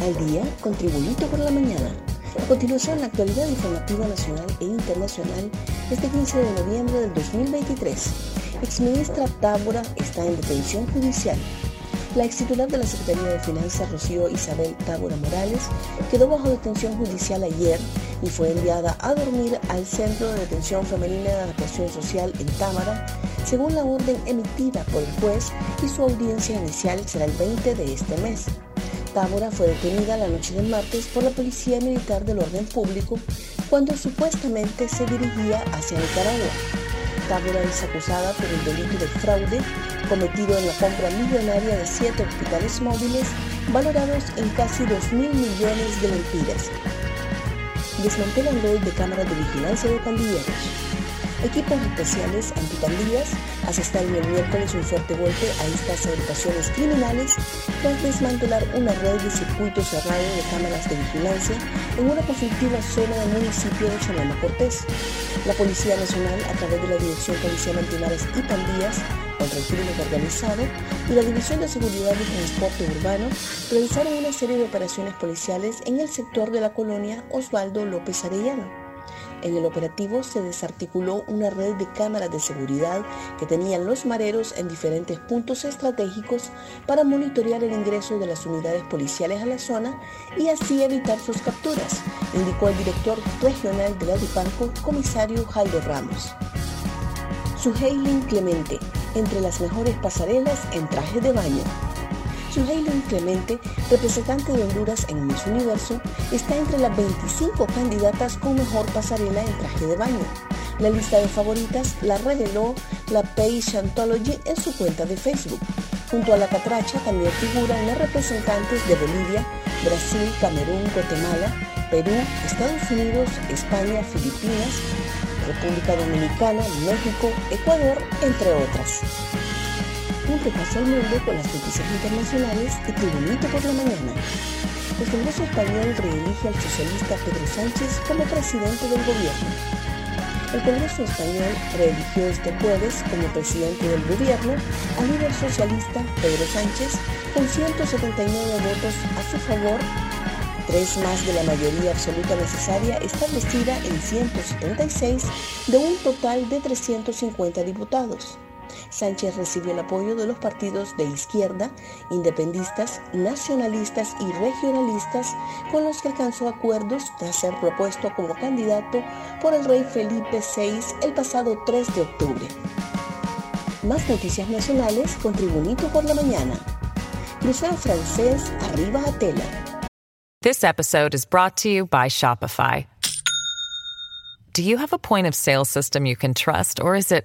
Al día, contribuito por la mañana. A continuación, la actualidad informativa nacional e internacional este 15 de noviembre del 2023. Exministra Tábora está en detención judicial. La ex titular de la Secretaría de Finanzas, Rocío Isabel Tábora Morales, quedó bajo detención judicial ayer y fue enviada a dormir al Centro de Detención Femenina de Adaptación Social en Támara, según la orden emitida por el juez y su audiencia inicial será el 20 de este mes. Tábora fue detenida la noche del martes por la Policía Militar del Orden Público cuando supuestamente se dirigía hacia Nicaragua. Tábora es acusada por el delito de fraude cometido en la compra millonaria de siete hospitales móviles valorados en casi 2 mil millones de lempiras. Desmantelan red de cámaras de vigilancia de pandilleros. Equipos especiales antipandillas asestaron el miércoles un fuerte golpe a estas agrupaciones criminales tras desmantelar una red de circuito cerrado de cámaras de vigilancia en una conflictiva zona del municipio de Sonoma Cortés. La Policía Nacional, a través de la Dirección Policial Antimaras y Pandillas contra el Crimen Organizado y la División de Seguridad y Transporte Urbano, realizaron una serie de operaciones policiales en el sector de la colonia Osvaldo López Arellano. En el operativo se desarticuló una red de cámaras de seguridad que tenían los mareros en diferentes puntos estratégicos para monitorear el ingreso de las unidades policiales a la zona y así evitar sus capturas, indicó el director regional de la DIPANCO, comisario Jaldo Ramos. Suheilin Clemente, entre las mejores pasarelas en traje de baño. Suheilin Clemente, representante de Honduras en Miss Universo, está entre las 25 candidatas con mejor pasarela en traje de baño. La lista de favoritas la reveló la Page Anthology en su cuenta de Facebook. Junto a la catracha también figuran las representantes de Bolivia, Brasil, Camerún, Guatemala, Perú, Estados Unidos, España, Filipinas, República Dominicana, México, Ecuador, entre otras un repaso al mundo con las noticias internacionales y Tribunito por la mañana. El Congreso español reelige al socialista Pedro Sánchez como presidente del gobierno. El Congreso español reeligió este jueves como presidente del gobierno al líder socialista Pedro Sánchez con 179 votos a su favor, tres más de la mayoría absoluta necesaria establecida en 176 de un total de 350 diputados. Sánchez recibió el apoyo de los partidos de izquierda, independistas, nacionalistas y regionalistas con los que alcanzó acuerdos tras ser propuesto como candidato por el rey Felipe VI el pasado 3 de octubre. Más noticias nacionales con Tribunito por la mañana. Crucero francés arriba a tela. This episode is brought to you by Shopify. Do you have a point of sale system you can trust, or is it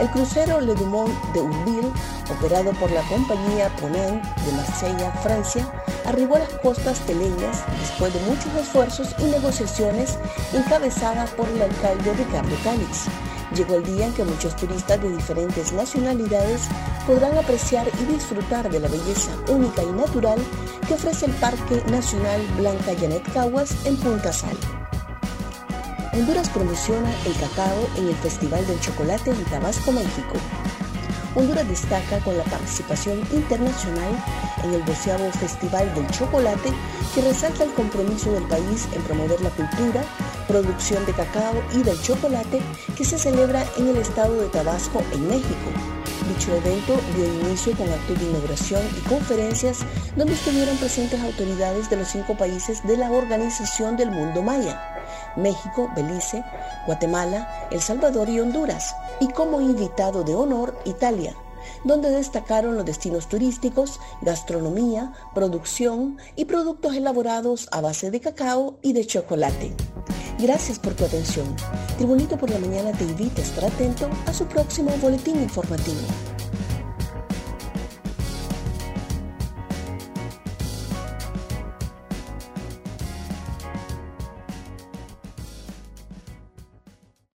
El crucero Le Dumont de Urville, operado por la compañía Ponant de Marsella, Francia, arribó a las costas teleñas después de muchos esfuerzos y negociaciones encabezada por el alcalde Ricardo Calix. Llegó el día en que muchos turistas de diferentes nacionalidades podrán apreciar y disfrutar de la belleza única y natural que ofrece el Parque Nacional Blanca Janet Caguas en Punta Sal. Honduras promociona el cacao en el Festival del Chocolate en Tabasco, México. Honduras destaca con la participación internacional en el 12 Festival del Chocolate que resalta el compromiso del país en promover la cultura, producción de cacao y del chocolate que se celebra en el estado de Tabasco, en México. Dicho evento dio inicio con actos de inauguración y conferencias donde estuvieron presentes autoridades de los cinco países de la Organización del Mundo Maya, México, Belice, Guatemala, El Salvador y Honduras, y como invitado de honor Italia, donde destacaron los destinos turísticos, gastronomía, producción y productos elaborados a base de cacao y de chocolate. Gracias por tu atención. Tribunito por la Mañana te invita a estar atento a su próximo boletín informativo.